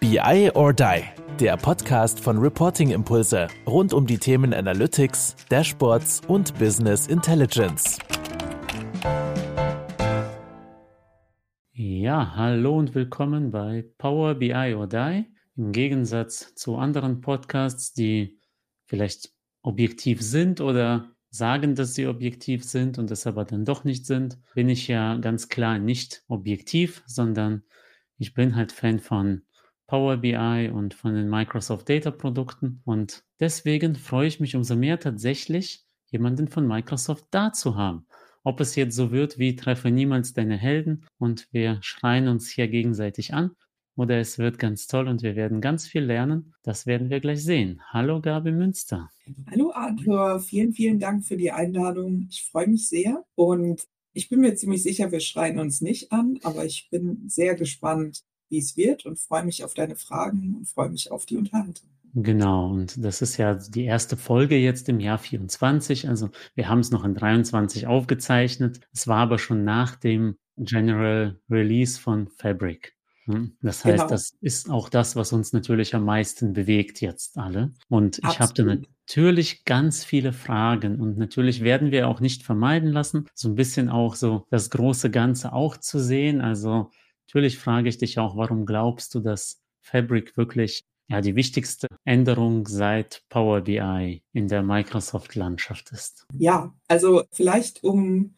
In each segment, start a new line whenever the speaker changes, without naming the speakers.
BI or Die, der Podcast von Reporting Impulse rund um die Themen Analytics, Dashboards und Business Intelligence.
Ja, hallo und willkommen bei Power BI or Die. Im Gegensatz zu anderen Podcasts, die vielleicht objektiv sind oder sagen, dass sie objektiv sind und es aber dann doch nicht sind, bin ich ja ganz klar nicht objektiv, sondern ich bin halt Fan von Power BI und von den Microsoft Data Produkten und deswegen freue ich mich umso mehr tatsächlich, jemanden von Microsoft da zu haben. Ob es jetzt so wird wie Treffe niemals deine Helden und wir schreien uns hier gegenseitig an oder es wird ganz toll und wir werden ganz viel lernen. Das werden wir gleich sehen. Hallo Gabi Münster.
Hallo Arthur, vielen, vielen Dank für die Einladung. Ich freue mich sehr und ich bin mir ziemlich sicher, wir schreien uns nicht an, aber ich bin sehr gespannt, wie es wird und freue mich auf deine Fragen und freue mich auf die Unterhaltung.
Genau, und das ist ja die erste Folge jetzt im Jahr 24. Also wir haben es noch in 23 aufgezeichnet. Es war aber schon nach dem General Release von Fabric. Hm? Das heißt, genau. das ist auch das, was uns natürlich am meisten bewegt jetzt alle. Und ich habe da natürlich ganz viele Fragen und natürlich werden wir auch nicht vermeiden lassen, so ein bisschen auch so das große Ganze auch zu sehen. Also natürlich frage ich dich auch, warum glaubst du, dass Fabric wirklich ja, die wichtigste Änderung seit Power BI in der Microsoft-Landschaft ist?
Ja, also vielleicht um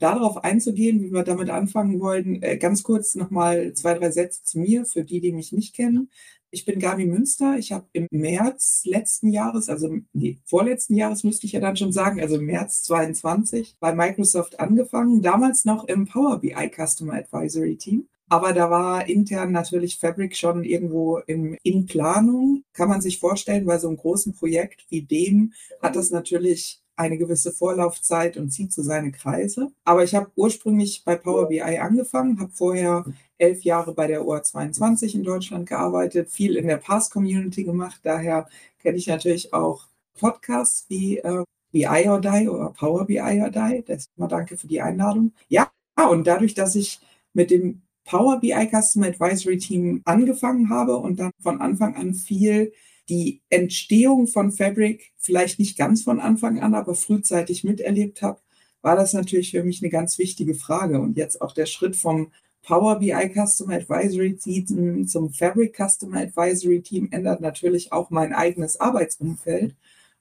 darauf einzugehen, wie wir damit anfangen wollen, äh, ganz kurz nochmal zwei, drei Sätze zu mir, für die, die mich nicht kennen. Ich bin Gabi Münster. Ich habe im März letzten Jahres, also nee, vorletzten Jahres müsste ich ja dann schon sagen, also März 22 bei Microsoft angefangen, damals noch im Power BI Customer Advisory Team. Aber da war intern natürlich Fabric schon irgendwo in, in Planung. Kann man sich vorstellen, bei so einem großen Projekt wie dem hat das natürlich eine gewisse Vorlaufzeit und zieht so seine Kreise. Aber ich habe ursprünglich bei Power BI angefangen, habe vorher elf Jahre bei der OR22 in Deutschland gearbeitet, viel in der Pass-Community gemacht. Daher kenne ich natürlich auch Podcasts wie äh, BI or Die oder Power BI or Die. Deswegen danke für die Einladung. Ja, und dadurch, dass ich mit dem Power BI Customer Advisory Team angefangen habe und dann von Anfang an viel die Entstehung von Fabric vielleicht nicht ganz von Anfang an, aber frühzeitig miterlebt habe, war das natürlich für mich eine ganz wichtige Frage. Und jetzt auch der Schritt vom Power BI Customer Advisory Team zum Fabric Customer Advisory Team ändert natürlich auch mein eigenes Arbeitsumfeld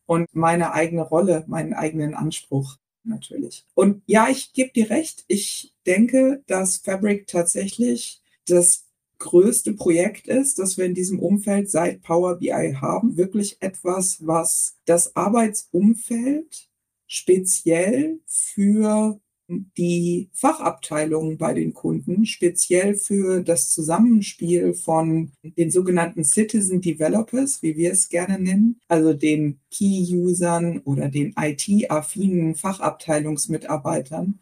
und meine eigene Rolle, meinen eigenen Anspruch natürlich. Und ja, ich gebe dir recht. Ich denke, dass Fabric tatsächlich das größte Projekt ist, das wir in diesem Umfeld seit Power BI haben. Wirklich etwas, was das Arbeitsumfeld speziell für die Fachabteilungen bei den Kunden, speziell für das Zusammenspiel von den sogenannten Citizen Developers, wie wir es gerne nennen, also den Key-Usern oder den IT-affinen Fachabteilungsmitarbeitern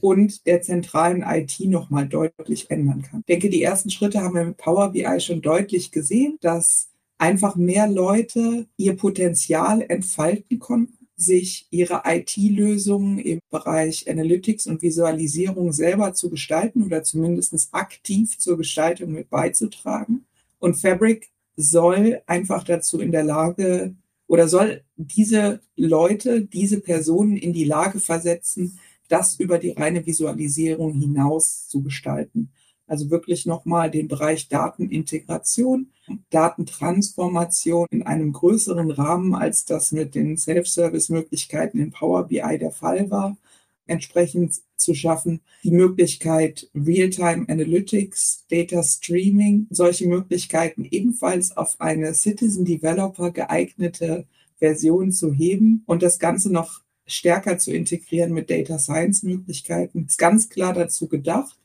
und der zentralen IT nochmal deutlich ändern kann. Ich denke, die ersten Schritte haben wir mit Power BI schon deutlich gesehen, dass einfach mehr Leute ihr Potenzial entfalten konnten sich ihre IT-Lösungen im Bereich Analytics und Visualisierung selber zu gestalten oder zumindest aktiv zur Gestaltung mit beizutragen. Und Fabric soll einfach dazu in der Lage oder soll diese Leute, diese Personen in die Lage versetzen, das über die reine Visualisierung hinaus zu gestalten. Also wirklich nochmal den Bereich Datenintegration, Datentransformation in einem größeren Rahmen, als das mit den Self-Service-Möglichkeiten in Power BI der Fall war, entsprechend zu schaffen. Die Möglichkeit Real-Time Analytics, Data Streaming, solche Möglichkeiten ebenfalls auf eine Citizen Developer geeignete Version zu heben und das Ganze noch stärker zu integrieren mit Data Science Möglichkeiten. Ist ganz klar dazu gedacht,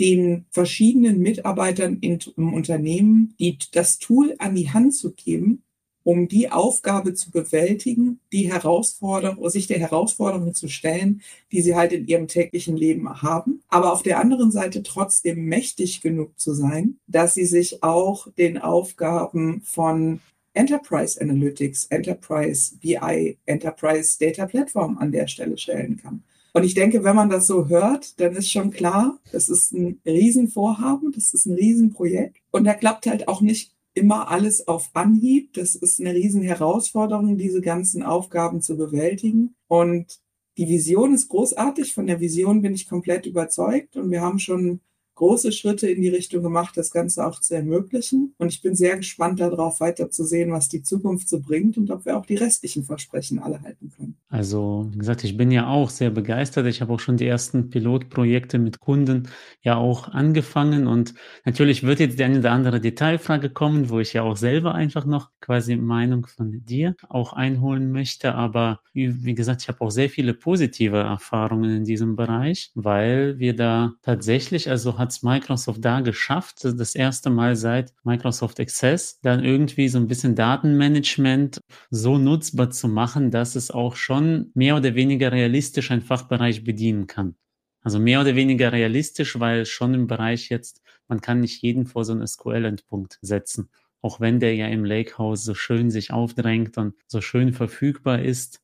den verschiedenen Mitarbeitern im Unternehmen die, das Tool an die Hand zu geben, um die Aufgabe zu bewältigen, die Herausforderung, sich der Herausforderung zu stellen, die sie halt in ihrem täglichen Leben haben. Aber auf der anderen Seite trotzdem mächtig genug zu sein, dass sie sich auch den Aufgaben von Enterprise Analytics, Enterprise BI, Enterprise Data Platform an der Stelle stellen kann. Und ich denke, wenn man das so hört, dann ist schon klar, das ist ein Riesenvorhaben, das ist ein Riesenprojekt. Und da klappt halt auch nicht immer alles auf Anhieb. Das ist eine riesen Herausforderung, diese ganzen Aufgaben zu bewältigen. Und die Vision ist großartig. Von der Vision bin ich komplett überzeugt. Und wir haben schon große Schritte in die Richtung gemacht, das Ganze auch zu ermöglichen. Und ich bin sehr gespannt darauf, weiter zu sehen, was die Zukunft so bringt und ob wir auch die restlichen Versprechen alle halten können.
Also, wie gesagt, ich bin ja auch sehr begeistert. Ich habe auch schon die ersten Pilotprojekte mit Kunden ja auch angefangen. Und natürlich wird jetzt die eine oder andere Detailfrage kommen, wo ich ja auch selber einfach noch quasi Meinung von dir auch einholen möchte. Aber wie gesagt, ich habe auch sehr viele positive Erfahrungen in diesem Bereich, weil wir da tatsächlich, also hat hat es Microsoft da geschafft, das erste Mal seit Microsoft Access, dann irgendwie so ein bisschen Datenmanagement so nutzbar zu machen, dass es auch schon mehr oder weniger realistisch einen Fachbereich bedienen kann. Also mehr oder weniger realistisch, weil schon im Bereich jetzt, man kann nicht jeden vor so einen SQL-Endpunkt setzen. Auch wenn der ja im Lakehouse so schön sich aufdrängt und so schön verfügbar ist,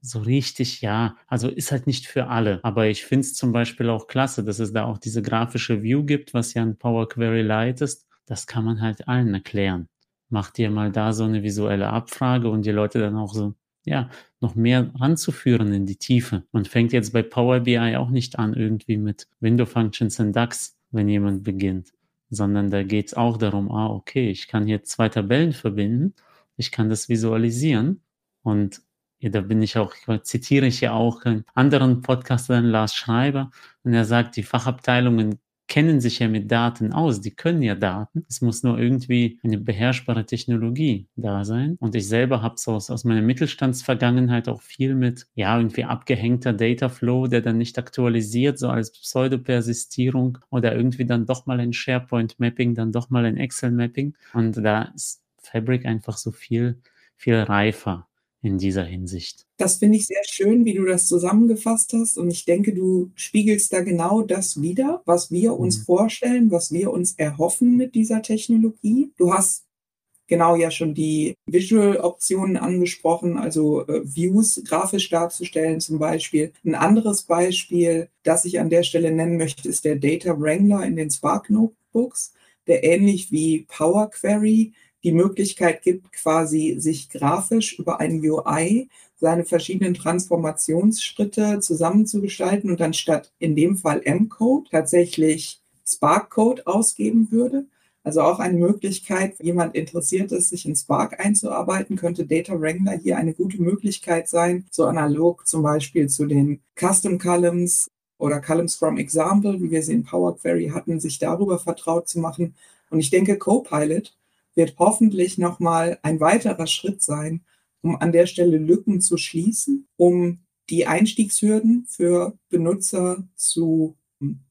so richtig, ja, also ist halt nicht für alle. Aber ich finde es zum Beispiel auch klasse, dass es da auch diese grafische View gibt, was ja ein Power Query Lite ist. Das kann man halt allen erklären. Mach dir mal da so eine visuelle Abfrage und die Leute dann auch so, ja, noch mehr ranzuführen in die Tiefe. Man fängt jetzt bei Power BI auch nicht an irgendwie mit Window Functions in DAX, wenn jemand beginnt, sondern da geht es auch darum, ah, okay, ich kann hier zwei Tabellen verbinden, ich kann das visualisieren und ja, da bin ich auch, zitiere ich ja auch einen anderen Podcaster, Lars Schreiber, und er sagt, die Fachabteilungen kennen sich ja mit Daten aus, die können ja Daten. Es muss nur irgendwie eine beherrschbare Technologie da sein. Und ich selber habe so aus, aus meiner Mittelstandsvergangenheit auch viel mit, ja, irgendwie abgehängter Dataflow, der dann nicht aktualisiert, so als Pseudopersistierung oder irgendwie dann doch mal ein SharePoint-Mapping, dann doch mal ein Excel-Mapping. Und da ist Fabric einfach so viel, viel reifer in dieser Hinsicht.
Das finde ich sehr schön, wie du das zusammengefasst hast. Und ich denke, du spiegelst da genau das wieder, was wir uns mhm. vorstellen, was wir uns erhoffen mit dieser Technologie. Du hast genau ja schon die Visual-Optionen angesprochen, also äh, Views grafisch darzustellen zum Beispiel. Ein anderes Beispiel, das ich an der Stelle nennen möchte, ist der Data Wrangler in den Spark Notebooks, der ähnlich wie Power Query die Möglichkeit gibt, quasi sich grafisch über ein UI seine verschiedenen Transformationsschritte zusammenzugestalten und dann statt in dem Fall M-Code tatsächlich Spark-Code ausgeben würde. Also auch eine Möglichkeit, wenn jemand interessiert ist, sich in Spark einzuarbeiten, könnte Data Wrangler hier eine gute Möglichkeit sein, so analog zum Beispiel zu den Custom Columns oder Columns from Example, wie wir sie in Power Query hatten, sich darüber vertraut zu machen. Und ich denke, Copilot wird hoffentlich nochmal ein weiterer Schritt sein, um an der Stelle Lücken zu schließen, um die Einstiegshürden für Benutzer zu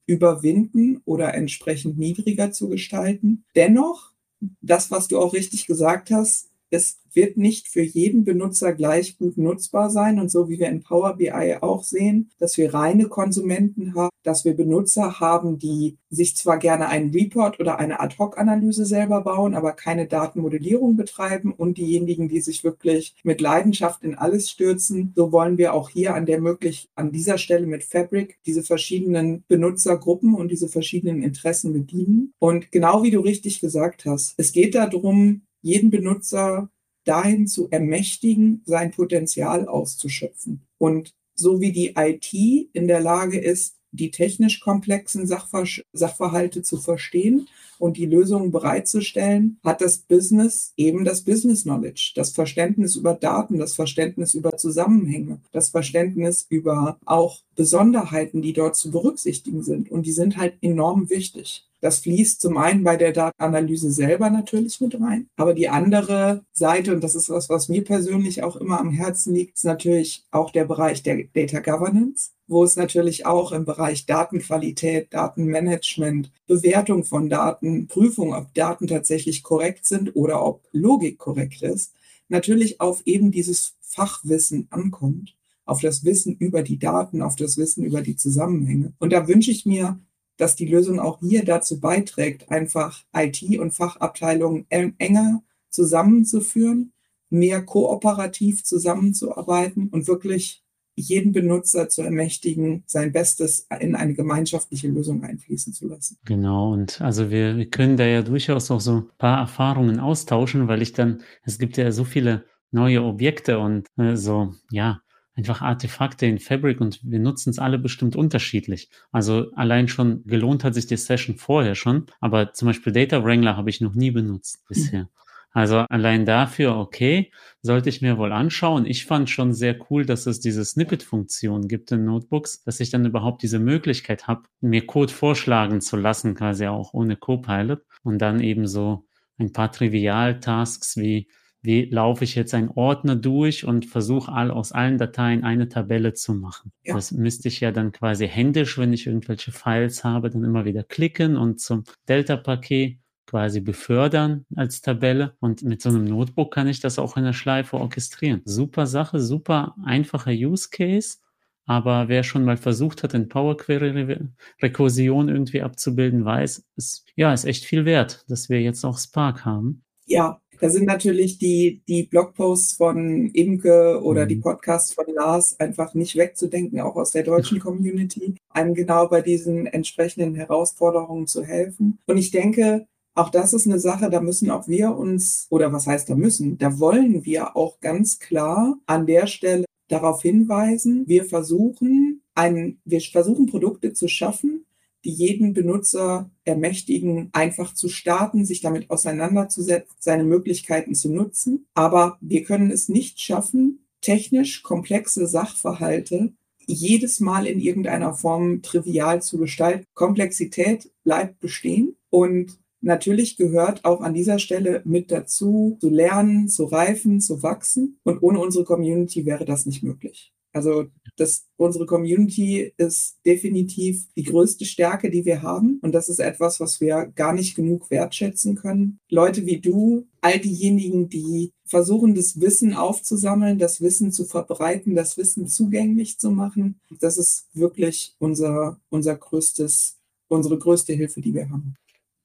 überwinden oder entsprechend niedriger zu gestalten. Dennoch, das, was du auch richtig gesagt hast, es wird nicht für jeden Benutzer gleich gut nutzbar sein. Und so wie wir in Power BI auch sehen, dass wir reine Konsumenten haben, dass wir Benutzer haben, die sich zwar gerne einen Report oder eine Ad-Hoc-Analyse selber bauen, aber keine Datenmodellierung betreiben und diejenigen, die sich wirklich mit Leidenschaft in alles stürzen. So wollen wir auch hier an der möglich, an dieser Stelle mit Fabric diese verschiedenen Benutzergruppen und diese verschiedenen Interessen bedienen. Und genau wie du richtig gesagt hast, es geht darum, jeden Benutzer dahin zu ermächtigen, sein Potenzial auszuschöpfen. Und so wie die IT in der Lage ist, die technisch komplexen Sachver Sachverhalte zu verstehen und die Lösungen bereitzustellen, hat das Business eben das Business Knowledge, das Verständnis über Daten, das Verständnis über Zusammenhänge, das Verständnis über auch Besonderheiten, die dort zu berücksichtigen sind. Und die sind halt enorm wichtig. Das fließt zum einen bei der Datenanalyse selber natürlich mit rein, aber die andere Seite, und das ist was, was mir persönlich auch immer am Herzen liegt, ist natürlich auch der Bereich der Data Governance, wo es natürlich auch im Bereich Datenqualität, Datenmanagement, Bewertung von Daten, Prüfung, ob Daten tatsächlich korrekt sind oder ob Logik korrekt ist, natürlich auf eben dieses Fachwissen ankommt auf das Wissen über die Daten, auf das Wissen über die Zusammenhänge. Und da wünsche ich mir dass die Lösung auch hier dazu beiträgt, einfach IT- und Fachabteilungen enger zusammenzuführen, mehr kooperativ zusammenzuarbeiten und wirklich jeden Benutzer zu ermächtigen, sein Bestes in eine gemeinschaftliche Lösung einfließen zu lassen.
Genau, und also wir, wir können da ja durchaus auch so ein paar Erfahrungen austauschen, weil ich dann, es gibt ja so viele neue Objekte und äh, so, ja, einfach Artefakte in Fabric und wir nutzen es alle bestimmt unterschiedlich. Also allein schon gelohnt hat sich die Session vorher schon, aber zum Beispiel Data Wrangler habe ich noch nie benutzt bisher. Mhm. Also allein dafür, okay, sollte ich mir wohl anschauen. Ich fand schon sehr cool, dass es diese Snippet-Funktion gibt in Notebooks, dass ich dann überhaupt diese Möglichkeit habe, mir Code vorschlagen zu lassen, quasi auch ohne Copilot und dann eben so ein paar Trivial-Tasks wie wie laufe ich jetzt einen Ordner durch und versuche all, aus allen Dateien eine Tabelle zu machen. Ja. Das müsste ich ja dann quasi händisch, wenn ich irgendwelche Files habe, dann immer wieder klicken und zum Delta-Paket quasi befördern als Tabelle. Und mit so einem Notebook kann ich das auch in der Schleife orchestrieren. Super Sache, super einfacher Use Case. Aber wer schon mal versucht hat, in Power Query Rekursion irgendwie abzubilden, weiß, ist, ja, ist echt viel wert, dass wir jetzt auch Spark haben.
Ja, da sind natürlich die, die Blogposts von Imke oder mhm. die Podcasts von Lars einfach nicht wegzudenken, auch aus der deutschen Community, einem genau bei diesen entsprechenden Herausforderungen zu helfen. Und ich denke, auch das ist eine Sache, da müssen auch wir uns, oder was heißt da müssen, da wollen wir auch ganz klar an der Stelle darauf hinweisen, wir versuchen, ein, wir versuchen Produkte zu schaffen, die jeden Benutzer ermächtigen, einfach zu starten, sich damit auseinanderzusetzen, seine Möglichkeiten zu nutzen. Aber wir können es nicht schaffen, technisch komplexe Sachverhalte jedes Mal in irgendeiner Form trivial zu gestalten. Komplexität bleibt bestehen und Natürlich gehört auch an dieser Stelle mit dazu, zu lernen, zu reifen, zu wachsen. Und ohne unsere Community wäre das nicht möglich. Also das, unsere Community ist definitiv die größte Stärke, die wir haben. Und das ist etwas, was wir gar nicht genug wertschätzen können. Leute wie du, all diejenigen, die versuchen, das Wissen aufzusammeln, das Wissen zu verbreiten, das Wissen zugänglich zu machen, das ist wirklich unser, unser größtes, unsere größte Hilfe, die wir haben.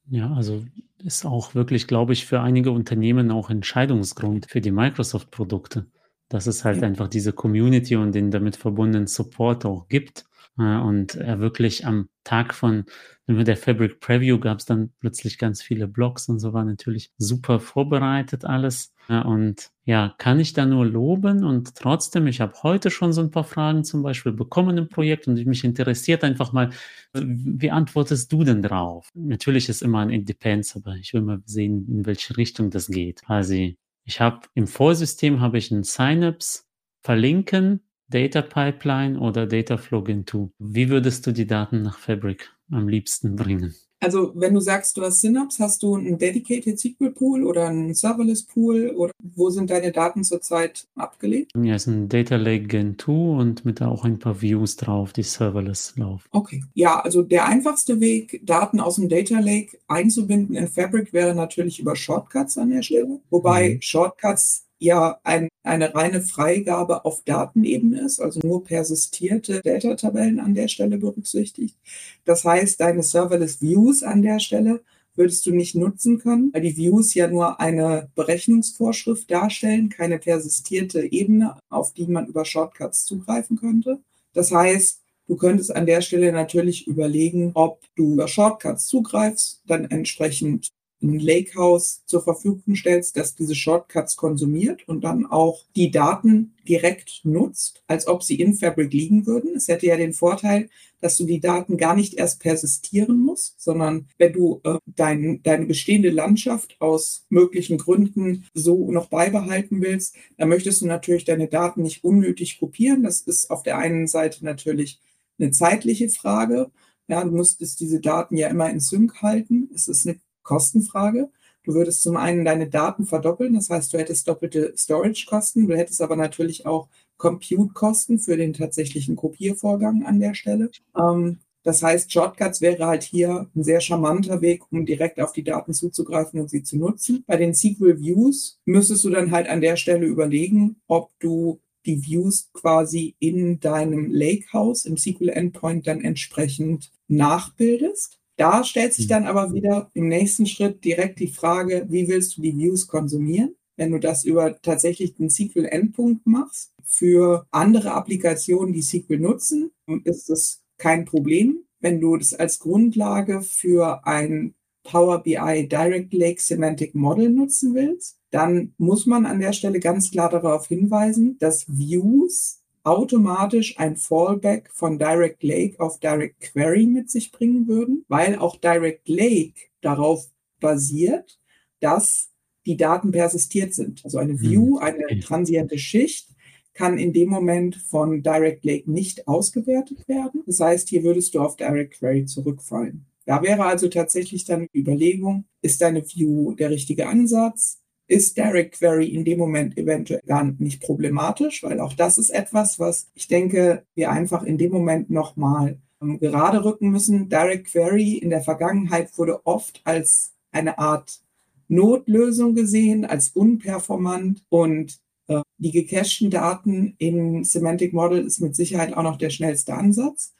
Ja, also ist auch wirklich, glaube ich, für einige Unternehmen auch Entscheidungsgrund für die Microsoft-Produkte dass es halt ja. einfach diese Community und den damit verbundenen Support auch gibt. Äh, und er wirklich am Tag von der Fabric Preview gab es dann plötzlich ganz viele Blogs und so war natürlich super vorbereitet alles. Und ja, kann ich da nur loben und trotzdem, ich habe heute schon so ein paar Fragen zum Beispiel bekommen im Projekt und mich interessiert einfach mal, wie antwortest du denn drauf? Natürlich ist immer ein Independence, aber ich will mal sehen, in welche Richtung das geht. Quasi ich habe im Vorsystem habe ich ein Synapse verlinken, Data Pipeline oder Data Flow Gentoo. Wie würdest du die Daten nach Fabric am liebsten bringen?
Also wenn du sagst, du hast Synapse, hast du einen Dedicated SQL Pool oder einen Serverless Pool oder wo sind deine Daten zurzeit abgelegt?
Ja, es ist ein Data Lake Gen 2 und mit da auch ein paar Views drauf, die Serverless laufen.
Okay. Ja, also der einfachste Weg, Daten aus dem Data Lake einzubinden in Fabric wäre natürlich über Shortcuts an der Stelle. Wobei mhm. Shortcuts ja ein, eine reine Freigabe auf Datenebene ist, also nur persistierte Delta-Tabellen an der Stelle berücksichtigt. Das heißt, deine Serverless Views an der Stelle würdest du nicht nutzen können, weil die Views ja nur eine Berechnungsvorschrift darstellen, keine persistierte Ebene, auf die man über Shortcuts zugreifen könnte. Das heißt, Du könntest an der Stelle natürlich überlegen, ob du über Shortcuts zugreifst, dann entsprechend ein Lakehouse zur Verfügung stellst, das diese Shortcuts konsumiert und dann auch die Daten direkt nutzt, als ob sie in Fabric liegen würden. Es hätte ja den Vorteil, dass du die Daten gar nicht erst persistieren musst, sondern wenn du äh, dein, deine bestehende Landschaft aus möglichen Gründen so noch beibehalten willst, dann möchtest du natürlich deine Daten nicht unnötig kopieren. Das ist auf der einen Seite natürlich eine zeitliche Frage. Ja, du musstest diese Daten ja immer in Sync halten. Es ist eine Kostenfrage. Du würdest zum einen deine Daten verdoppeln, das heißt, du hättest doppelte Storage-Kosten, du hättest aber natürlich auch Compute-Kosten für den tatsächlichen Kopiervorgang an der Stelle. Ähm, das heißt, Shortcuts wäre halt hier ein sehr charmanter Weg, um direkt auf die Daten zuzugreifen und sie zu nutzen. Bei den SQL Views müsstest du dann halt an der Stelle überlegen, ob du die Views quasi in deinem Lakehouse im SQL Endpoint dann entsprechend nachbildest. Da stellt sich dann aber wieder im nächsten Schritt direkt die Frage, wie willst du die Views konsumieren? wenn du das über tatsächlich den SQL-Endpunkt machst. Für andere Applikationen, die SQL nutzen, ist das kein Problem. Wenn du das als Grundlage für ein Power BI Direct Lake Semantic Model nutzen willst, dann muss man an der Stelle ganz klar darauf hinweisen, dass Views automatisch ein Fallback von Direct Lake auf Direct Query mit sich bringen würden, weil auch Direct Lake darauf basiert, dass die Daten persistiert sind. Also eine View, hm, eine transiente Schicht, kann in dem Moment von Direct Lake nicht ausgewertet werden. Das heißt, hier würdest du auf Direct Query zurückfallen. Da wäre also tatsächlich dann die Überlegung, ist deine View der richtige Ansatz? Ist Direct Query in dem Moment eventuell gar nicht problematisch, weil auch das ist etwas, was ich denke, wir einfach in dem Moment nochmal ähm, gerade rücken müssen. Direct Query in der Vergangenheit wurde oft als eine Art Notlösung gesehen, als unperformant und äh, die gecachten Daten in Semantic Model ist mit Sicherheit auch noch der schnellste Ansatz.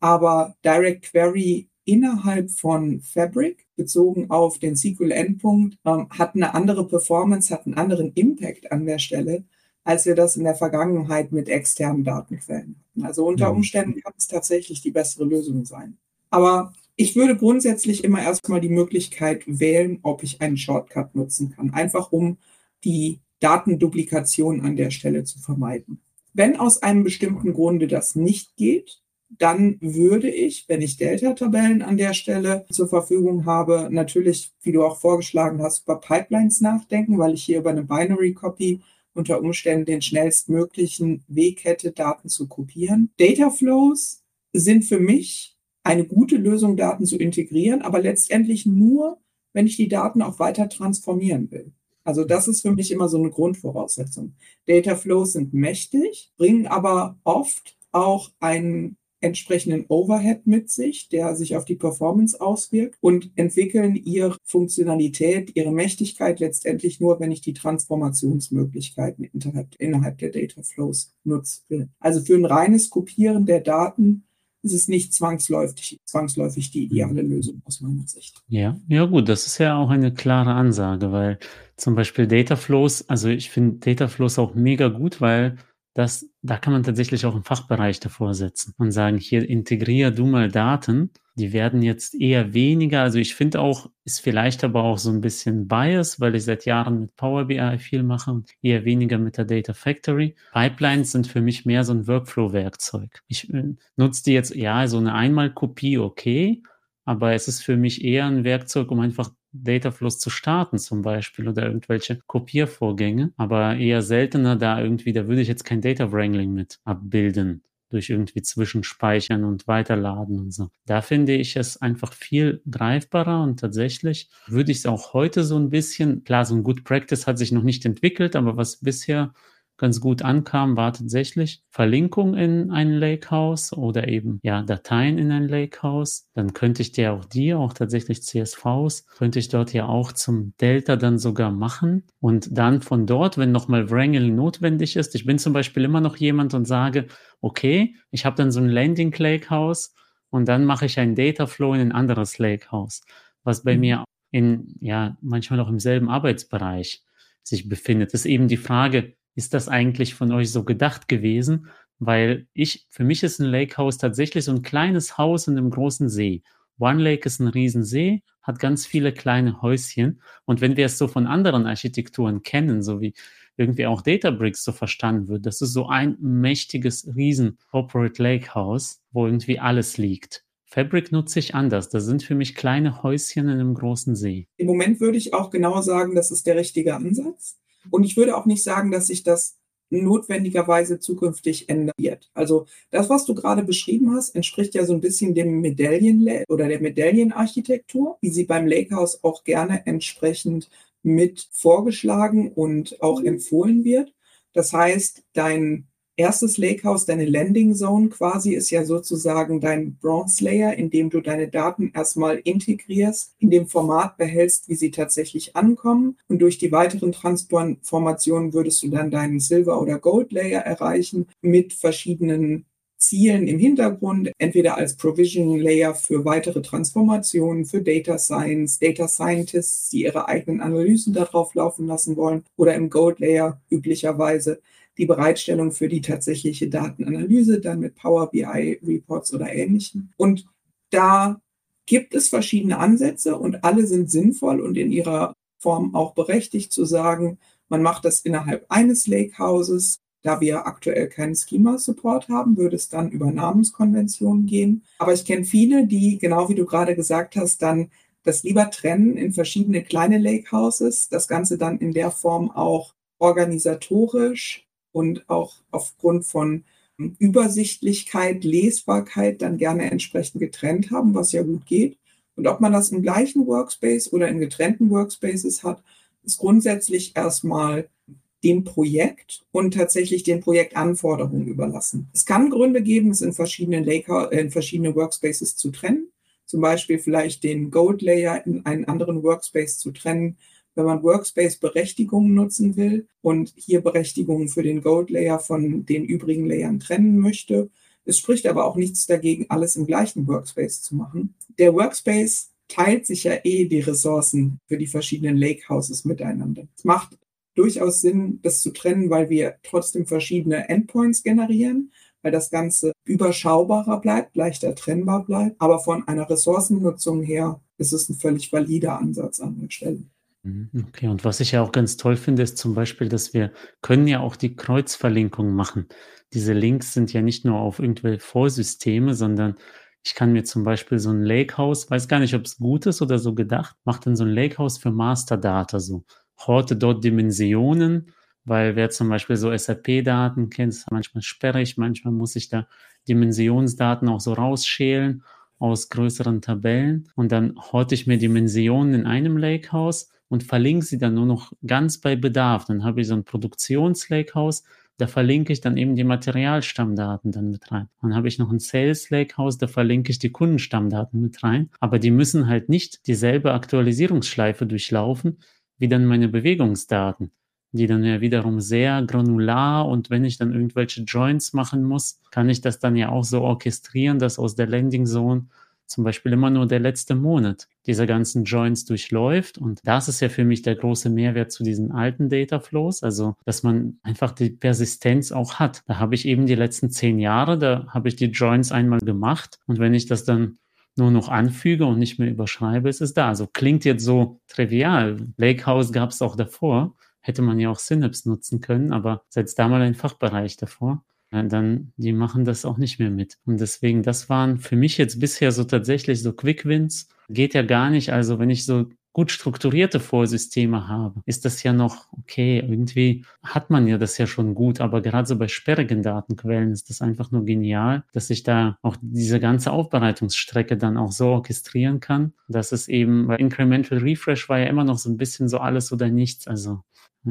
Aber Direct Query innerhalb von Fabric bezogen auf den SQL-Endpunkt ähm, hat eine andere Performance, hat einen anderen Impact an der Stelle, als wir das in der Vergangenheit mit externen Datenquellen hatten. Also unter Umständen kann es tatsächlich die bessere Lösung sein. Aber ich würde grundsätzlich immer erstmal die Möglichkeit wählen, ob ich einen Shortcut nutzen kann, einfach um die Datenduplikation an der Stelle zu vermeiden. Wenn aus einem bestimmten Grunde das nicht geht, dann würde ich, wenn ich Delta-Tabellen an der Stelle zur Verfügung habe, natürlich, wie du auch vorgeschlagen hast, über Pipelines nachdenken, weil ich hier über eine Binary Copy unter Umständen den schnellstmöglichen Weg hätte, Daten zu kopieren. Data Flows sind für mich eine gute Lösung, Daten zu integrieren, aber letztendlich nur, wenn ich die Daten auch weiter transformieren will. Also das ist für mich immer so eine Grundvoraussetzung. Data Flows sind mächtig, bringen aber oft auch einen entsprechenden Overhead mit sich, der sich auf die Performance auswirkt und entwickeln ihre Funktionalität, ihre Mächtigkeit letztendlich nur, wenn ich die Transformationsmöglichkeiten innerhalb, innerhalb der Data Flows nutzen Also für ein reines Kopieren der Daten ist es nicht zwangsläufig, zwangsläufig die ideale Lösung aus meiner Sicht.
Ja, ja gut, das ist ja auch eine klare Ansage, weil zum Beispiel Data Flows, also ich finde Data Flows auch mega gut, weil das, da kann man tatsächlich auch einen Fachbereich davor setzen und sagen, hier integrier du mal Daten. Die werden jetzt eher weniger, also ich finde auch, ist vielleicht aber auch so ein bisschen Bias, weil ich seit Jahren mit Power BI viel mache und eher weniger mit der Data Factory. Pipelines sind für mich mehr so ein Workflow-Werkzeug. Ich äh, nutze die jetzt, ja, so eine Einmalkopie, okay, aber es ist für mich eher ein Werkzeug, um einfach Dataflows zu starten zum Beispiel oder irgendwelche Kopiervorgänge, aber eher seltener da irgendwie, da würde ich jetzt kein Data Wrangling mit abbilden durch irgendwie Zwischenspeichern und Weiterladen und so. Da finde ich es einfach viel greifbarer und tatsächlich würde ich es auch heute so ein bisschen, klar, so ein Good Practice hat sich noch nicht entwickelt, aber was bisher ganz gut ankam, war tatsächlich Verlinkung in ein Lakehouse oder eben ja Dateien in ein Lakehouse. Dann könnte ich dir auch die, auch tatsächlich CSVs, könnte ich dort ja auch zum Delta dann sogar machen und dann von dort, wenn nochmal Wrangling notwendig ist. Ich bin zum Beispiel immer noch jemand und sage, okay, ich habe dann so ein Landing Lakehouse und dann mache ich ein Data Flow in ein anderes Lakehouse, was bei mhm. mir in, ja, manchmal auch im selben Arbeitsbereich sich befindet. Das ist eben die Frage, ist das eigentlich von euch so gedacht gewesen? Weil ich, für mich ist ein Lakehouse tatsächlich so ein kleines Haus in einem großen See. One Lake ist ein Riesensee, hat ganz viele kleine Häuschen. Und wenn wir es so von anderen Architekturen kennen, so wie irgendwie auch Databricks so verstanden wird, das ist so ein mächtiges Riesen Corporate Lakehouse, wo irgendwie alles liegt. Fabric nutze ich anders. Das sind für mich kleine Häuschen in einem großen See.
Im Moment würde ich auch genau sagen, das ist der richtige Ansatz. Und ich würde auch nicht sagen, dass sich das notwendigerweise zukünftig ändern wird. Also das, was du gerade beschrieben hast, entspricht ja so ein bisschen dem Medaillen oder der Medaillenarchitektur, wie sie beim Lakehouse auch gerne entsprechend mit vorgeschlagen und auch empfohlen wird. Das heißt, dein erstes Lakehouse, deine Landing Zone quasi, ist ja sozusagen dein Bronze Layer, in dem du deine Daten erstmal integrierst, in dem Format behältst, wie sie tatsächlich ankommen. Und durch die weiteren Transformationen würdest du dann deinen Silver oder Gold Layer erreichen mit verschiedenen Zielen im Hintergrund, entweder als Provision Layer für weitere Transformationen, für Data Science, Data Scientists, die ihre eigenen Analysen darauf laufen lassen wollen, oder im Gold Layer üblicherweise die Bereitstellung für die tatsächliche Datenanalyse, dann mit Power BI Reports oder ähnlichem. Und da gibt es verschiedene Ansätze und alle sind sinnvoll und in ihrer Form auch berechtigt zu sagen, man macht das innerhalb eines Lakehouses. Da wir aktuell keinen Schema-Support haben, würde es dann über Namenskonventionen gehen. Aber ich kenne viele, die, genau wie du gerade gesagt hast, dann das lieber trennen in verschiedene kleine Lakehouses, das Ganze dann in der Form auch organisatorisch und auch aufgrund von Übersichtlichkeit, Lesbarkeit dann gerne entsprechend getrennt haben, was ja gut geht. Und ob man das im gleichen Workspace oder in getrennten Workspaces hat, ist grundsätzlich erstmal dem Projekt und tatsächlich den Projektanforderungen überlassen. Es kann Gründe geben, es in verschiedenen Laker, äh, in verschiedene Workspaces zu trennen. Zum Beispiel vielleicht den Gold Layer in einen anderen Workspace zu trennen, wenn man Workspace-Berechtigungen nutzen will und hier Berechtigungen für den Gold Layer von den übrigen Layern trennen möchte. Es spricht aber auch nichts dagegen, alles im gleichen Workspace zu machen. Der Workspace teilt sich ja eh die Ressourcen für die verschiedenen Lakehouses miteinander. Es macht durchaus Sinn, das zu trennen, weil wir trotzdem verschiedene Endpoints generieren, weil das Ganze überschaubarer bleibt, leichter trennbar bleibt. Aber von einer Ressourcennutzung her ist es ein völlig valider Ansatz an der Stelle.
Mhm, okay, und was ich ja auch ganz toll finde, ist zum Beispiel, dass wir können ja auch die Kreuzverlinkung machen. Diese Links sind ja nicht nur auf irgendwelche Vorsysteme, sondern ich kann mir zum Beispiel so ein Lakehouse, weiß gar nicht, ob es gut ist oder so gedacht, macht dann so ein Lakehouse für Masterdata, so. Horte dort Dimensionen, weil wer zum Beispiel so SAP-Daten kennt, ist manchmal sperrig, manchmal muss ich da Dimensionsdaten auch so rausschälen aus größeren Tabellen. Und dann horte ich mir Dimensionen in einem Lakehouse und verlinke sie dann nur noch ganz bei Bedarf. Dann habe ich so ein Produktions-Lakehouse, da verlinke ich dann eben die Materialstammdaten dann mit rein. Dann habe ich noch ein Sales Lakehouse, da verlinke ich die Kundenstammdaten mit rein. Aber die müssen halt nicht dieselbe Aktualisierungsschleife durchlaufen wie dann meine Bewegungsdaten, die dann ja wiederum sehr granular und wenn ich dann irgendwelche Joints machen muss, kann ich das dann ja auch so orchestrieren, dass aus der Landing Zone zum Beispiel immer nur der letzte Monat dieser ganzen Joins durchläuft. Und das ist ja für mich der große Mehrwert zu diesen alten Data Flows, also dass man einfach die Persistenz auch hat. Da habe ich eben die letzten zehn Jahre, da habe ich die Joins einmal gemacht und wenn ich das dann nur noch anfüge und nicht mehr überschreibe, ist es da. Also klingt jetzt so trivial. Lakehouse gab es auch davor. Hätte man ja auch Synapse nutzen können, aber setzt da mal einen Fachbereich davor dann die machen das auch nicht mehr mit. Und deswegen, das waren für mich jetzt bisher so tatsächlich so Quick Wins. Geht ja gar nicht. Also wenn ich so gut strukturierte Vorsysteme habe, ist das ja noch okay. Irgendwie hat man ja das ja schon gut, aber gerade so bei sperrigen Datenquellen ist das einfach nur genial, dass ich da auch diese ganze Aufbereitungsstrecke dann auch so orchestrieren kann, dass es eben, weil Incremental Refresh war ja immer noch so ein bisschen so alles oder nichts. Also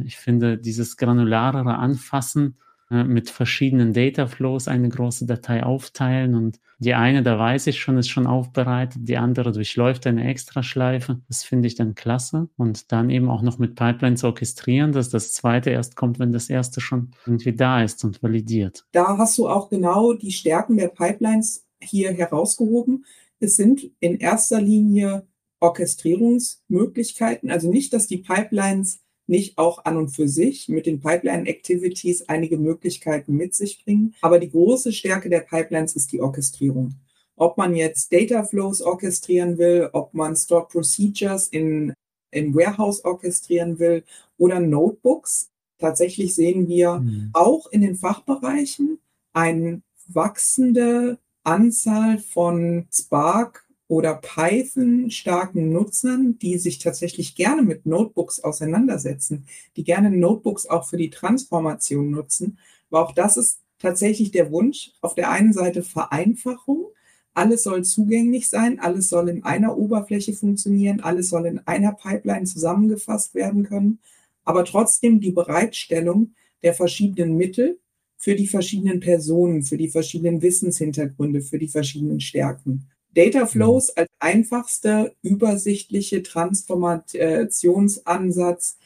ich finde dieses granularere Anfassen äh, mit verschiedenen Data Flows eine große Datei aufteilen und die eine, da weiß ich schon, ist schon aufbereitet, die andere durchläuft eine Extraschleife. Das finde ich dann klasse. Und dann eben auch noch mit Pipelines orchestrieren, dass das zweite erst kommt, wenn das erste schon irgendwie da ist und validiert.
Da hast du auch genau die Stärken der Pipelines hier herausgehoben. Es sind in erster Linie Orchestrierungsmöglichkeiten, also nicht, dass die Pipelines nicht auch an und für sich mit den Pipeline Activities einige Möglichkeiten mit sich bringen. Aber die große Stärke der Pipelines ist die Orchestrierung. Ob man jetzt Data Flows orchestrieren will, ob man Stored Procedures in, im Warehouse orchestrieren will oder Notebooks. Tatsächlich sehen wir mhm. auch in den Fachbereichen eine wachsende Anzahl von Spark oder Python starken Nutzern, die sich tatsächlich gerne mit Notebooks auseinandersetzen, die gerne Notebooks auch für die Transformation nutzen. Aber auch das ist tatsächlich der Wunsch. Auf der einen Seite Vereinfachung. Alles soll zugänglich sein, alles soll in einer Oberfläche funktionieren, alles soll in einer Pipeline zusammengefasst werden können, aber trotzdem die Bereitstellung der verschiedenen Mittel für die verschiedenen Personen, für die verschiedenen Wissenshintergründe, für die verschiedenen Stärken. Data Flows als einfachster, übersichtliche Transformationsansatz,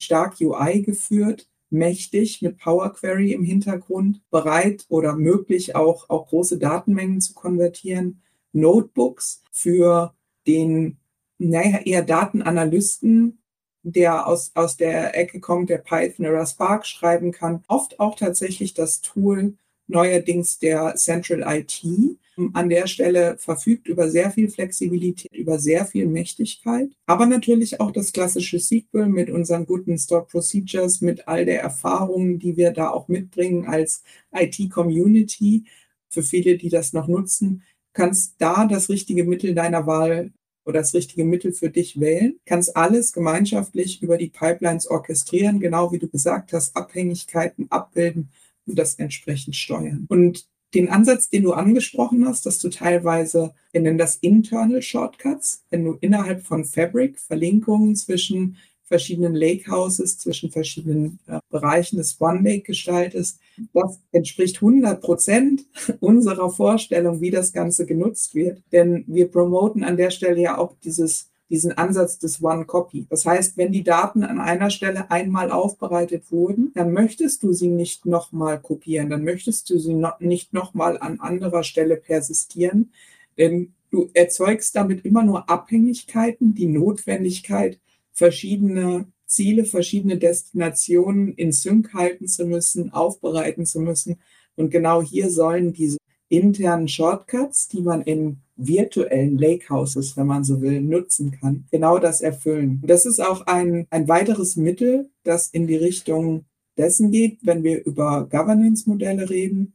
stark UI geführt, mächtig mit Power Query im Hintergrund, bereit oder möglich auch, auch große Datenmengen zu konvertieren. Notebooks für den naja, eher Datenanalysten, der aus, aus der Ecke kommt, der Python oder Spark schreiben kann. Oft auch tatsächlich das Tool neuerdings der Central IT an der Stelle verfügt über sehr viel Flexibilität, über sehr viel Mächtigkeit, aber natürlich auch das klassische SQL mit unseren guten Stored Procedures, mit all der Erfahrung, die wir da auch mitbringen als IT-Community. Für viele, die das noch nutzen, kannst da das richtige Mittel deiner Wahl oder das richtige Mittel für dich wählen, kannst alles gemeinschaftlich über die Pipelines orchestrieren, genau wie du gesagt hast, Abhängigkeiten abbilden und das entsprechend steuern. Und den Ansatz, den du angesprochen hast, dass du teilweise, wir nennen das Internal Shortcuts, wenn du innerhalb von Fabric Verlinkungen zwischen verschiedenen Lakehouses, zwischen verschiedenen äh, Bereichen des One Lake gestaltest. Das entspricht 100 Prozent unserer Vorstellung, wie das Ganze genutzt wird. Denn wir promoten an der Stelle ja auch dieses diesen Ansatz des One Copy. Das heißt, wenn die Daten an einer Stelle einmal aufbereitet wurden, dann möchtest du sie nicht nochmal kopieren, dann möchtest du sie noch, nicht nochmal an anderer Stelle persistieren, denn du erzeugst damit immer nur Abhängigkeiten, die Notwendigkeit, verschiedene Ziele, verschiedene Destinationen in Sync halten zu müssen, aufbereiten zu müssen. Und genau hier sollen diese internen Shortcuts, die man in virtuellen Lakehouses, wenn man so will, nutzen kann, genau das erfüllen. das ist auch ein, ein weiteres Mittel, das in die Richtung dessen geht, wenn wir über Governance-Modelle reden.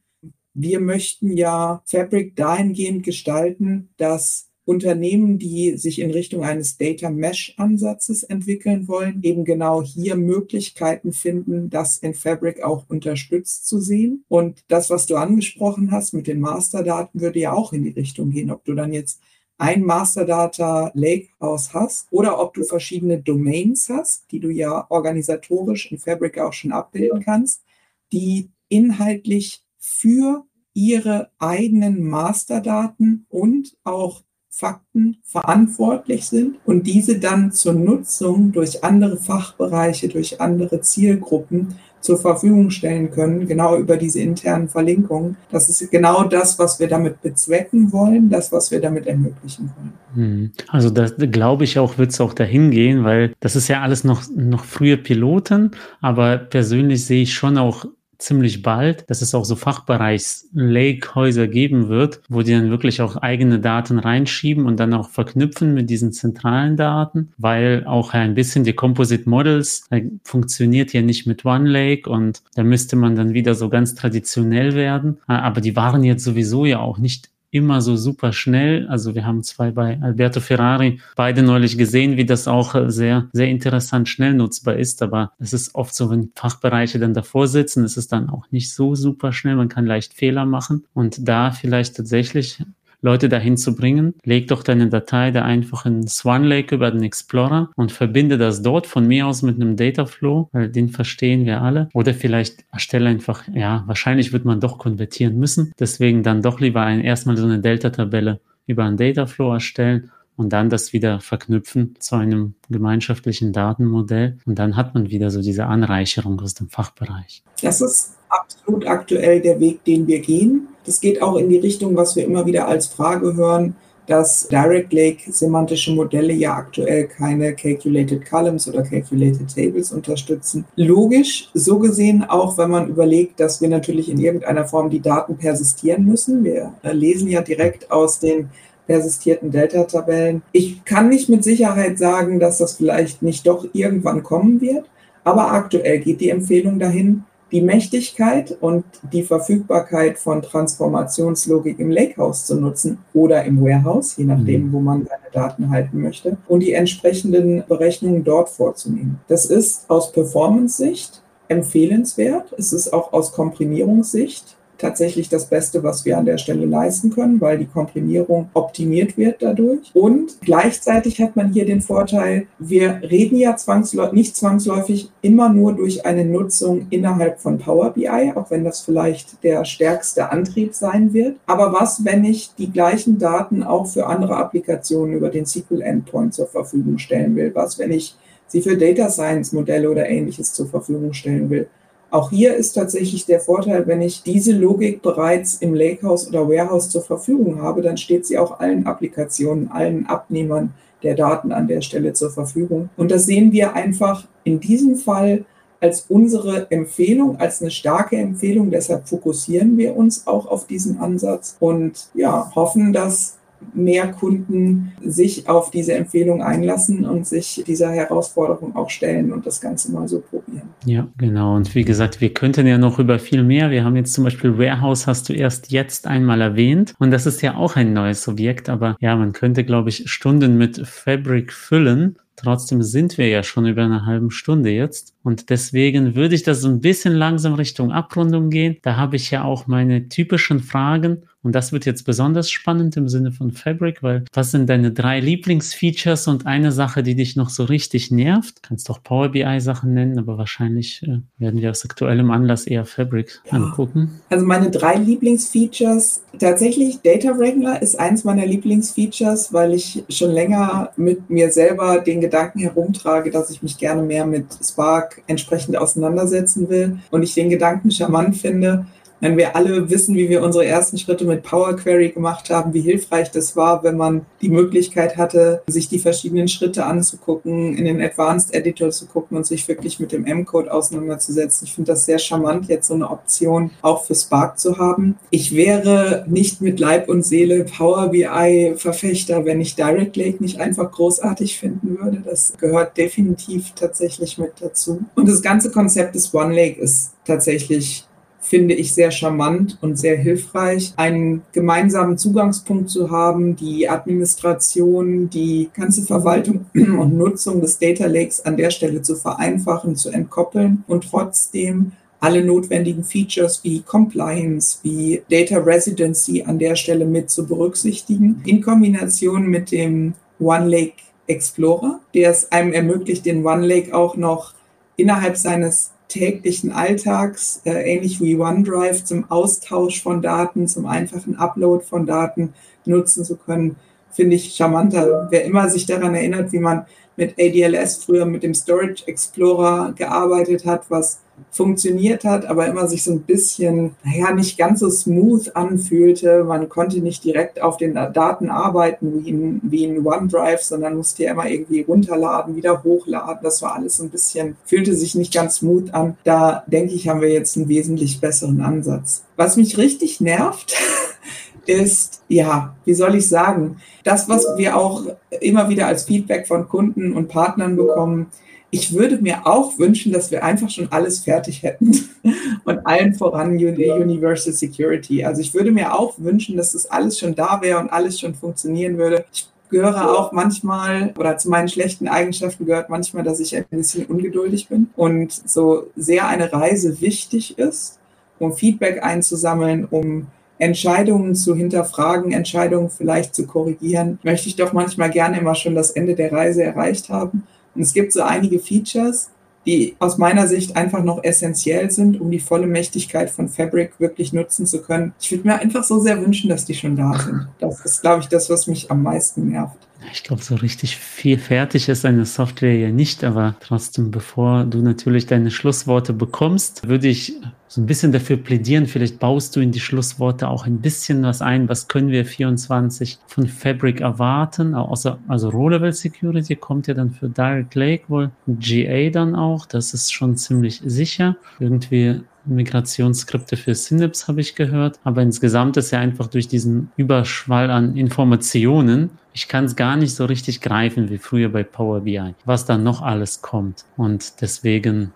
Wir möchten ja Fabric dahingehend gestalten, dass Unternehmen, die sich in Richtung eines Data Mesh Ansatzes entwickeln wollen, eben genau hier Möglichkeiten finden, das in Fabric auch unterstützt zu sehen. Und das, was du angesprochen hast mit den Masterdaten, würde ja auch in die Richtung gehen, ob du dann jetzt ein Masterdata Lakehouse hast oder ob du verschiedene Domains hast, die du ja organisatorisch in Fabric auch schon abbilden kannst, die inhaltlich für ihre eigenen Masterdaten und auch Fakten verantwortlich sind und diese dann zur Nutzung durch andere Fachbereiche, durch andere Zielgruppen zur Verfügung stellen können, genau über diese internen Verlinkungen. Das ist genau das, was wir damit bezwecken wollen, das, was wir damit ermöglichen wollen.
Hm. Also da glaube ich auch, wird es auch dahin gehen, weil das ist ja alles noch, noch frühe Piloten, aber persönlich sehe ich schon auch ziemlich bald, dass es auch so Fachbereichs-Lake-Häuser geben wird, wo die dann wirklich auch eigene Daten reinschieben und dann auch verknüpfen mit diesen zentralen Daten, weil auch ein bisschen die Composite Models äh, funktioniert ja nicht mit One Lake und da müsste man dann wieder so ganz traditionell werden. Äh, aber die waren jetzt sowieso ja auch nicht immer so super schnell. Also wir haben zwei bei Alberto Ferrari beide neulich gesehen, wie das auch äh, sehr, sehr interessant schnell nutzbar ist. Aber es ist oft so, wenn Fachbereiche dann davor sitzen, ist es dann auch nicht so super schnell. Man kann leicht Fehler machen und da vielleicht tatsächlich Leute dahin zu bringen. Leg doch deine Datei da einfach in Swan Lake über den Explorer und verbinde das dort von mir aus mit einem Dataflow, weil den verstehen wir alle. Oder vielleicht erstelle einfach, ja, wahrscheinlich wird man doch konvertieren müssen. Deswegen dann doch lieber ein, erstmal so eine Delta-Tabelle über einen Dataflow erstellen und dann das wieder verknüpfen zu einem gemeinschaftlichen Datenmodell. Und dann hat man wieder so diese Anreicherung aus dem Fachbereich.
Das ist absolut aktuell der Weg, den wir gehen. Das geht auch in die Richtung, was wir immer wieder als Frage hören, dass Direct Lake semantische Modelle ja aktuell keine Calculated Columns oder Calculated Tables unterstützen. Logisch, so gesehen auch, wenn man überlegt, dass wir natürlich in irgendeiner Form die Daten persistieren müssen. Wir äh, lesen ja direkt aus den persistierten Delta-Tabellen. Ich kann nicht mit Sicherheit sagen, dass das vielleicht nicht doch irgendwann kommen wird, aber aktuell geht die Empfehlung dahin, die Mächtigkeit und die Verfügbarkeit von Transformationslogik im Lakehouse zu nutzen oder im Warehouse, je nachdem, mhm. wo man seine Daten halten möchte, und die entsprechenden Berechnungen dort vorzunehmen. Das ist aus Performance-Sicht empfehlenswert. Es ist auch aus Komprimierungssicht tatsächlich das Beste, was wir an der Stelle leisten können, weil die Komprimierung optimiert wird dadurch. Und gleichzeitig hat man hier den Vorteil, wir reden ja zwangsläufig, nicht zwangsläufig immer nur durch eine Nutzung innerhalb von Power BI, auch wenn das vielleicht der stärkste Antrieb sein wird. Aber was, wenn ich die gleichen Daten auch für andere Applikationen über den SQL Endpoint zur Verfügung stellen will? Was, wenn ich sie für Data Science Modelle oder ähnliches zur Verfügung stellen will? Auch hier ist tatsächlich der Vorteil, wenn ich diese Logik bereits im Lakehouse oder Warehouse zur Verfügung habe, dann steht sie auch allen Applikationen, allen Abnehmern der Daten an der Stelle zur Verfügung. Und das sehen wir einfach in diesem Fall als unsere Empfehlung, als eine starke Empfehlung. Deshalb fokussieren wir uns auch auf diesen Ansatz und ja, hoffen, dass mehr Kunden sich auf diese Empfehlung einlassen und sich dieser Herausforderung auch stellen und das Ganze mal so probieren.
Ja, genau. Und wie gesagt, wir könnten ja noch über viel mehr. Wir haben jetzt zum Beispiel Warehouse, hast du erst jetzt einmal erwähnt. Und das ist ja auch ein neues Objekt. Aber ja, man könnte, glaube ich, Stunden mit Fabric füllen. Trotzdem sind wir ja schon über eine halbe Stunde jetzt. Und deswegen würde ich das so ein bisschen langsam Richtung Abrundung gehen. Da habe ich ja auch meine typischen Fragen. Und das wird jetzt besonders spannend im Sinne von Fabric, weil was sind deine drei Lieblingsfeatures und eine Sache, die dich noch so richtig nervt? Kannst auch Power BI Sachen nennen, aber wahrscheinlich äh, werden wir aus aktuellem Anlass eher Fabric ja. angucken.
Also meine drei Lieblingsfeatures, tatsächlich Data Wrangler ist eins meiner Lieblingsfeatures, weil ich schon länger mit mir selber den Gedanken herumtrage, dass ich mich gerne mehr mit Spark entsprechend auseinandersetzen will und ich den Gedanken charmant finde, wenn wir alle wissen, wie wir unsere ersten Schritte mit Power Query gemacht haben, wie hilfreich das war, wenn man die Möglichkeit hatte, sich die verschiedenen Schritte anzugucken, in den Advanced Editor zu gucken und sich wirklich mit dem M-Code auseinanderzusetzen. Ich finde das sehr charmant, jetzt so eine Option auch für Spark zu haben. Ich wäre nicht mit Leib und Seele Power BI Verfechter, wenn ich Direct Lake nicht einfach großartig finden würde. Das gehört definitiv tatsächlich mit dazu. Und das ganze Konzept des One Lake ist tatsächlich finde ich sehr charmant und sehr hilfreich, einen gemeinsamen Zugangspunkt zu haben, die Administration, die ganze Verwaltung und Nutzung des Data Lakes an der Stelle zu vereinfachen, zu entkoppeln und trotzdem alle notwendigen Features wie Compliance, wie Data Residency an der Stelle mit zu berücksichtigen, in Kombination mit dem One Lake Explorer, der es einem ermöglicht, den One Lake auch noch innerhalb seines täglichen Alltags, äh, ähnlich wie OneDrive, zum Austausch von Daten, zum einfachen Upload von Daten nutzen zu können, finde ich charmanter. Wer immer sich daran erinnert, wie man mit ADLS früher mit dem Storage Explorer gearbeitet hat, was funktioniert hat, aber immer sich so ein bisschen, naja, nicht ganz so smooth anfühlte. Man konnte nicht direkt auf den Daten arbeiten wie in, wie in OneDrive, sondern musste ja immer irgendwie runterladen, wieder hochladen. Das war alles so ein bisschen, fühlte sich nicht ganz smooth an. Da denke ich, haben wir jetzt einen wesentlich besseren Ansatz. Was mich richtig nervt, ist, ja, wie soll ich sagen, das, was wir auch immer wieder als Feedback von Kunden und Partnern bekommen, ich würde mir auch wünschen, dass wir einfach schon alles fertig hätten und allen voran Universal Security. Also ich würde mir auch wünschen, dass das alles schon da wäre und alles schon funktionieren würde. Ich gehöre auch manchmal oder zu meinen schlechten Eigenschaften gehört manchmal, dass ich ein bisschen ungeduldig bin und so sehr eine Reise wichtig ist, um Feedback einzusammeln, um Entscheidungen zu hinterfragen, Entscheidungen vielleicht zu korrigieren, möchte ich doch manchmal gerne immer schon das Ende der Reise erreicht haben. Und es gibt so einige Features, die aus meiner Sicht einfach noch essentiell sind, um die volle Mächtigkeit von Fabric wirklich nutzen zu können. Ich würde mir einfach so sehr wünschen, dass die schon da sind. Das ist, glaube ich, das, was mich am meisten nervt.
Ich glaube, so richtig viel fertig ist eine Software ja nicht, aber trotzdem, bevor du natürlich deine Schlussworte bekommst, würde ich so ein bisschen dafür plädieren, vielleicht baust du in die Schlussworte auch ein bisschen was ein, was können wir 24 von Fabric erwarten, außer, also Row-Level Security kommt ja dann für Direct Lake wohl, GA dann auch, das ist schon ziemlich sicher. Irgendwie Migrationsskripte für Synapse habe ich gehört. Aber insgesamt ist ja einfach durch diesen Überschwall an Informationen, ich kann es gar nicht so richtig greifen wie früher bei Power BI, was da noch alles kommt. Und deswegen,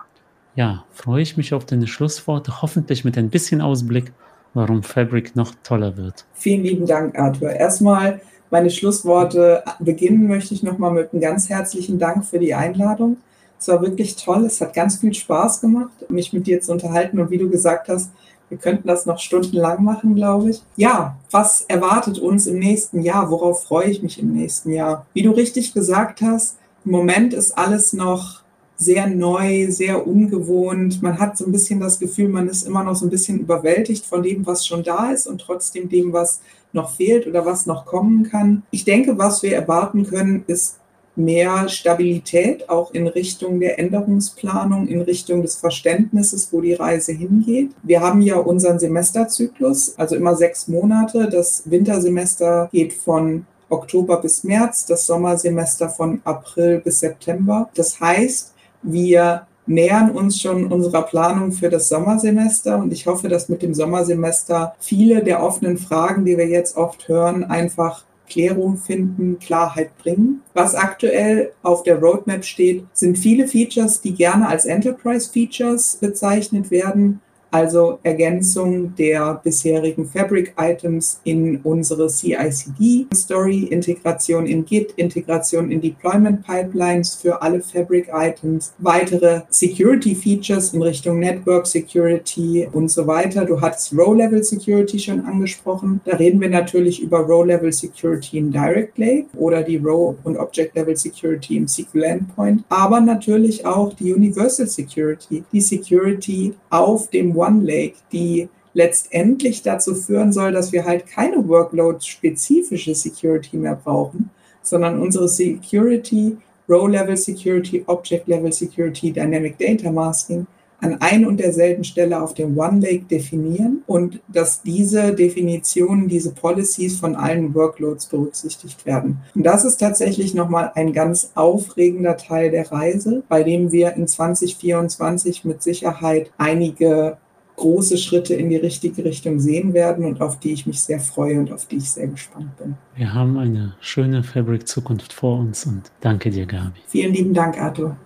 ja, freue ich mich auf deine Schlussworte, hoffentlich mit ein bisschen Ausblick, warum Fabric noch toller wird.
Vielen lieben Dank, Arthur. Erstmal meine Schlussworte beginnen möchte ich nochmal mit einem ganz herzlichen Dank für die Einladung. Es war wirklich toll. Es hat ganz viel Spaß gemacht, mich mit dir zu unterhalten. Und wie du gesagt hast, wir könnten das noch stundenlang machen, glaube ich. Ja, was erwartet uns im nächsten Jahr? Worauf freue ich mich im nächsten Jahr? Wie du richtig gesagt hast, im Moment ist alles noch sehr neu, sehr ungewohnt. Man hat so ein bisschen das Gefühl, man ist immer noch so ein bisschen überwältigt von dem, was schon da ist und trotzdem dem, was noch fehlt oder was noch kommen kann. Ich denke, was wir erwarten können, ist mehr Stabilität auch in Richtung der Änderungsplanung, in Richtung des Verständnisses, wo die Reise hingeht. Wir haben ja unseren Semesterzyklus, also immer sechs Monate. Das Wintersemester geht von Oktober bis März, das Sommersemester von April bis September. Das heißt, wir nähern uns schon unserer Planung für das Sommersemester und ich hoffe, dass mit dem Sommersemester viele der offenen Fragen, die wir jetzt oft hören, einfach Klärung finden, Klarheit bringen. Was aktuell auf der Roadmap steht, sind viele Features, die gerne als Enterprise Features bezeichnet werden also Ergänzung der bisherigen Fabric-Items in unsere CICD-Story, Integration in Git, Integration in Deployment-Pipelines für alle Fabric-Items, weitere Security-Features in Richtung Network Security und so weiter. Du hattest Row-Level Security schon angesprochen. Da reden wir natürlich über Row-Level Security in Direct Lake oder die Row- und Object-Level Security im SQL Endpoint, aber natürlich auch die Universal Security, die Security auf dem One Lake, die letztendlich dazu führen soll, dass wir halt keine Workload-spezifische Security mehr brauchen, sondern unsere Security, Row-Level Security, Object-Level Security, Dynamic Data Masking an ein und derselben Stelle auf dem One Lake definieren und dass diese Definitionen, diese Policies von allen Workloads berücksichtigt werden. Und das ist tatsächlich nochmal ein ganz aufregender Teil der Reise, bei dem wir in 2024 mit Sicherheit einige große Schritte in die richtige Richtung sehen werden und auf die ich mich sehr freue und auf die ich sehr gespannt bin.
Wir haben eine schöne Fabric-Zukunft vor uns und danke dir, Gabi.
Vielen lieben Dank, Arthur.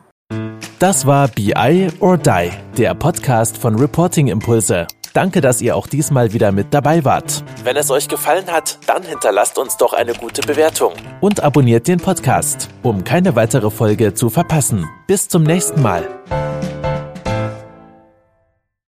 Das war BI or Die, der Podcast von Reporting Impulse. Danke, dass ihr auch diesmal wieder mit dabei wart. Wenn es euch gefallen hat, dann hinterlasst uns doch eine gute Bewertung und abonniert den Podcast, um keine weitere Folge zu verpassen. Bis zum nächsten Mal.